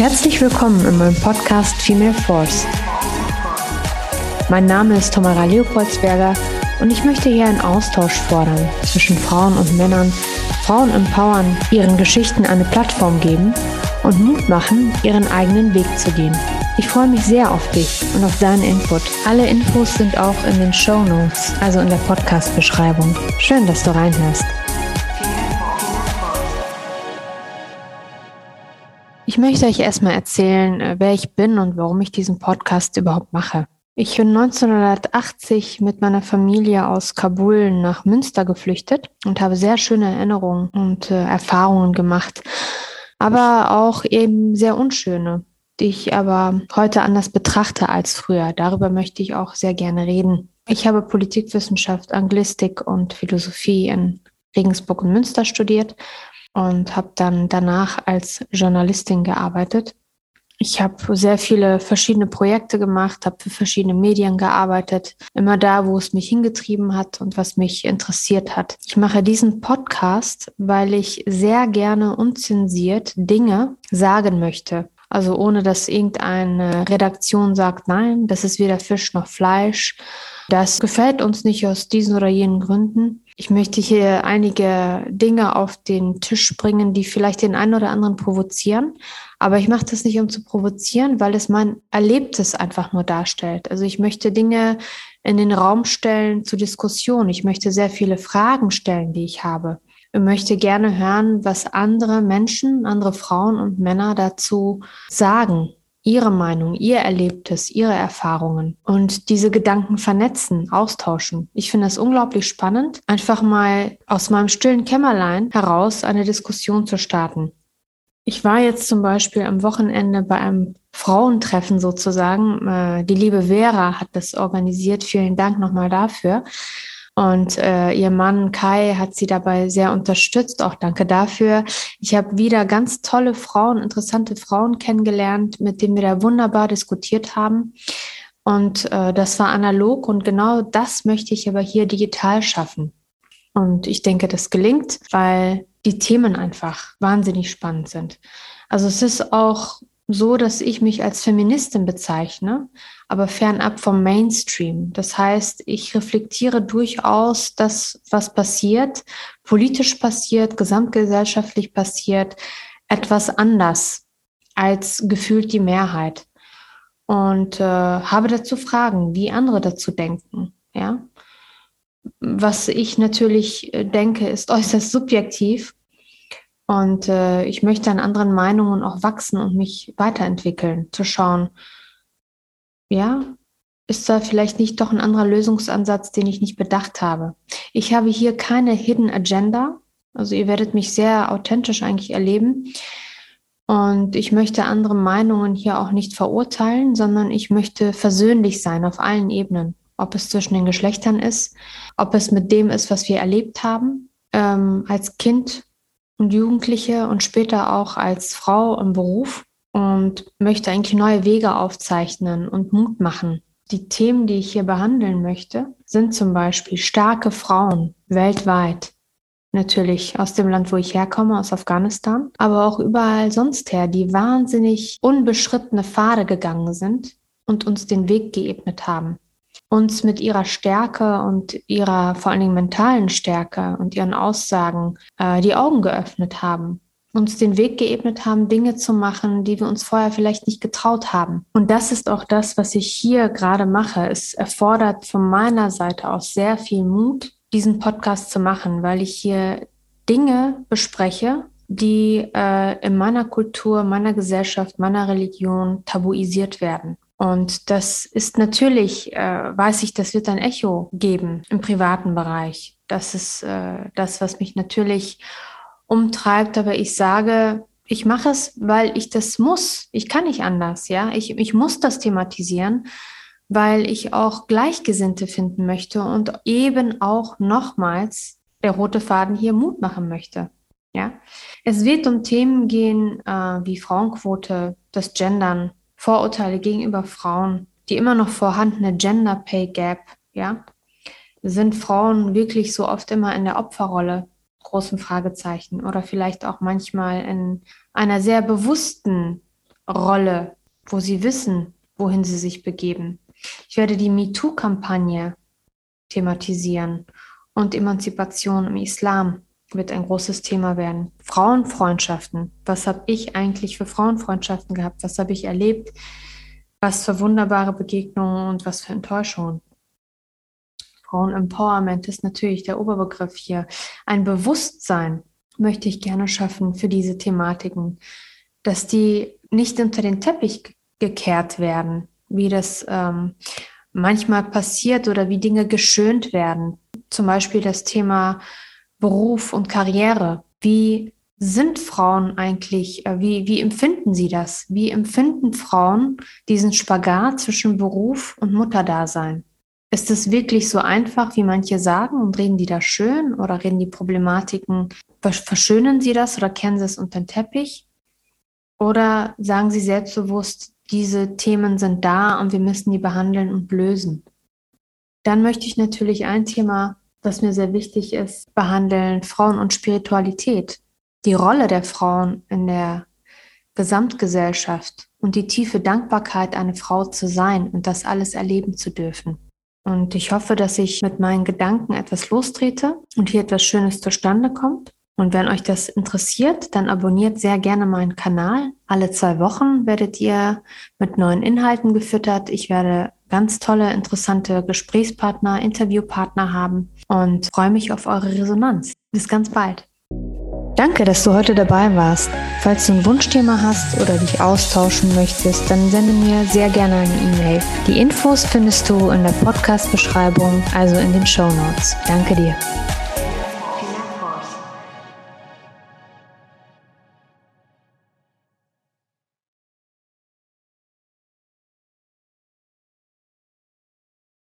Herzlich willkommen in meinem Podcast Female Force. Mein Name ist Tamara Leopoldsberger und ich möchte hier einen Austausch fordern zwischen Frauen und Männern, Frauen empowern, ihren Geschichten eine Plattform geben und Mut machen, ihren eigenen Weg zu gehen. Ich freue mich sehr auf dich und auf deinen Input. Alle Infos sind auch in den Show Notes, also in der Podcast-Beschreibung. Schön, dass du reinhörst. Möchte euch erstmal erzählen, äh, wer ich bin und warum ich diesen Podcast überhaupt mache. Ich bin 1980 mit meiner Familie aus Kabul nach Münster geflüchtet und habe sehr schöne Erinnerungen und äh, Erfahrungen gemacht, aber auch eben sehr unschöne, die ich aber heute anders betrachte als früher. Darüber möchte ich auch sehr gerne reden. Ich habe Politikwissenschaft, Anglistik und Philosophie in Regensburg und Münster studiert und habe dann danach als Journalistin gearbeitet. Ich habe sehr viele verschiedene Projekte gemacht, habe für verschiedene Medien gearbeitet, immer da, wo es mich hingetrieben hat und was mich interessiert hat. Ich mache diesen Podcast, weil ich sehr gerne unzensiert Dinge sagen möchte. Also ohne dass irgendeine Redaktion sagt, nein, das ist weder Fisch noch Fleisch. Das gefällt uns nicht aus diesen oder jenen Gründen. Ich möchte hier einige Dinge auf den Tisch bringen, die vielleicht den einen oder anderen provozieren. Aber ich mache das nicht, um zu provozieren, weil es mein Erlebtes einfach nur darstellt. Also ich möchte Dinge in den Raum stellen zur Diskussion. Ich möchte sehr viele Fragen stellen, die ich habe. Ich möchte gerne hören, was andere Menschen, andere Frauen und Männer dazu sagen ihre Meinung, ihr Erlebtes, ihre Erfahrungen und diese Gedanken vernetzen, austauschen. Ich finde es unglaublich spannend, einfach mal aus meinem stillen Kämmerlein heraus eine Diskussion zu starten. Ich war jetzt zum Beispiel am Wochenende bei einem Frauentreffen sozusagen. Äh, die liebe Vera hat das organisiert. Vielen Dank nochmal dafür. Und äh, ihr Mann Kai hat sie dabei sehr unterstützt. Auch danke dafür. Ich habe wieder ganz tolle Frauen, interessante Frauen kennengelernt, mit denen wir da wunderbar diskutiert haben. Und äh, das war analog und genau das möchte ich aber hier digital schaffen. Und ich denke, das gelingt, weil die Themen einfach wahnsinnig spannend sind. Also es ist auch so, dass ich mich als Feministin bezeichne, aber fernab vom Mainstream. Das heißt, ich reflektiere durchaus das, was passiert, politisch passiert, gesamtgesellschaftlich passiert, etwas anders als gefühlt die Mehrheit. Und äh, habe dazu Fragen, wie andere dazu denken. Ja? Was ich natürlich äh, denke, ist äußerst subjektiv und äh, ich möchte an anderen Meinungen auch wachsen und mich weiterentwickeln, zu schauen, ja, ist da vielleicht nicht doch ein anderer Lösungsansatz, den ich nicht bedacht habe. Ich habe hier keine Hidden Agenda. Also ihr werdet mich sehr authentisch eigentlich erleben. Und ich möchte andere Meinungen hier auch nicht verurteilen, sondern ich möchte versöhnlich sein auf allen Ebenen. Ob es zwischen den Geschlechtern ist, ob es mit dem ist, was wir erlebt haben, ähm, als Kind und Jugendliche und später auch als Frau im Beruf und möchte eigentlich neue Wege aufzeichnen und Mut machen. Die Themen, die ich hier behandeln möchte, sind zum Beispiel starke Frauen weltweit. Natürlich aus dem Land, wo ich herkomme, aus Afghanistan, aber auch überall sonst her, die wahnsinnig unbeschrittene Pfade gegangen sind und uns den Weg geebnet haben uns mit ihrer Stärke und ihrer vor allen Dingen mentalen Stärke und ihren Aussagen äh, die Augen geöffnet haben, uns den Weg geebnet haben, Dinge zu machen, die wir uns vorher vielleicht nicht getraut haben. Und das ist auch das, was ich hier gerade mache. Es erfordert von meiner Seite aus sehr viel Mut, diesen Podcast zu machen, weil ich hier Dinge bespreche, die äh, in meiner Kultur, meiner Gesellschaft, meiner Religion tabuisiert werden. Und das ist natürlich, äh, weiß ich, das wird ein Echo geben im privaten Bereich. Das ist äh, das, was mich natürlich umtreibt. Aber ich sage, ich mache es, weil ich das muss. Ich kann nicht anders, ja. Ich, ich muss das thematisieren, weil ich auch Gleichgesinnte finden möchte und eben auch nochmals der rote Faden hier Mut machen möchte. Ja, es wird um Themen gehen äh, wie Frauenquote, das Gendern, Vorurteile gegenüber Frauen, die immer noch vorhandene Gender Pay Gap, ja, sind Frauen wirklich so oft immer in der Opferrolle, großen Fragezeichen, oder vielleicht auch manchmal in einer sehr bewussten Rolle, wo sie wissen, wohin sie sich begeben. Ich werde die MeToo-Kampagne thematisieren und Emanzipation im Islam wird ein großes Thema werden. Frauenfreundschaften. Was habe ich eigentlich für Frauenfreundschaften gehabt? Was habe ich erlebt? Was für wunderbare Begegnungen und was für Enttäuschungen. Frauen-Empowerment ist natürlich der Oberbegriff hier. Ein Bewusstsein möchte ich gerne schaffen für diese Thematiken, dass die nicht unter den Teppich gekehrt werden, wie das ähm, manchmal passiert oder wie Dinge geschönt werden. Zum Beispiel das Thema Beruf und Karriere. Wie sind Frauen eigentlich, äh, wie, wie empfinden sie das? Wie empfinden Frauen diesen Spagat zwischen Beruf und Mutterdasein? Ist es wirklich so einfach, wie manche sagen und reden die da schön oder reden die Problematiken, verschönen sie das oder kennen sie es unter den Teppich? Oder sagen sie selbstbewusst, diese Themen sind da und wir müssen die behandeln und lösen? Dann möchte ich natürlich ein Thema was mir sehr wichtig ist, behandeln Frauen und Spiritualität, die Rolle der Frauen in der Gesamtgesellschaft und die tiefe Dankbarkeit, eine Frau zu sein und das alles erleben zu dürfen. Und ich hoffe, dass ich mit meinen Gedanken etwas lostrete und hier etwas Schönes zustande kommt. Und wenn euch das interessiert, dann abonniert sehr gerne meinen Kanal. Alle zwei Wochen werdet ihr mit neuen Inhalten gefüttert. Ich werde ganz tolle, interessante Gesprächspartner, Interviewpartner haben und freue mich auf eure Resonanz. Bis ganz bald. Danke, dass du heute dabei warst. Falls du ein Wunschthema hast oder dich austauschen möchtest, dann sende mir sehr gerne eine E-Mail. Die Infos findest du in der Podcast-Beschreibung, also in den Show Notes. Danke dir.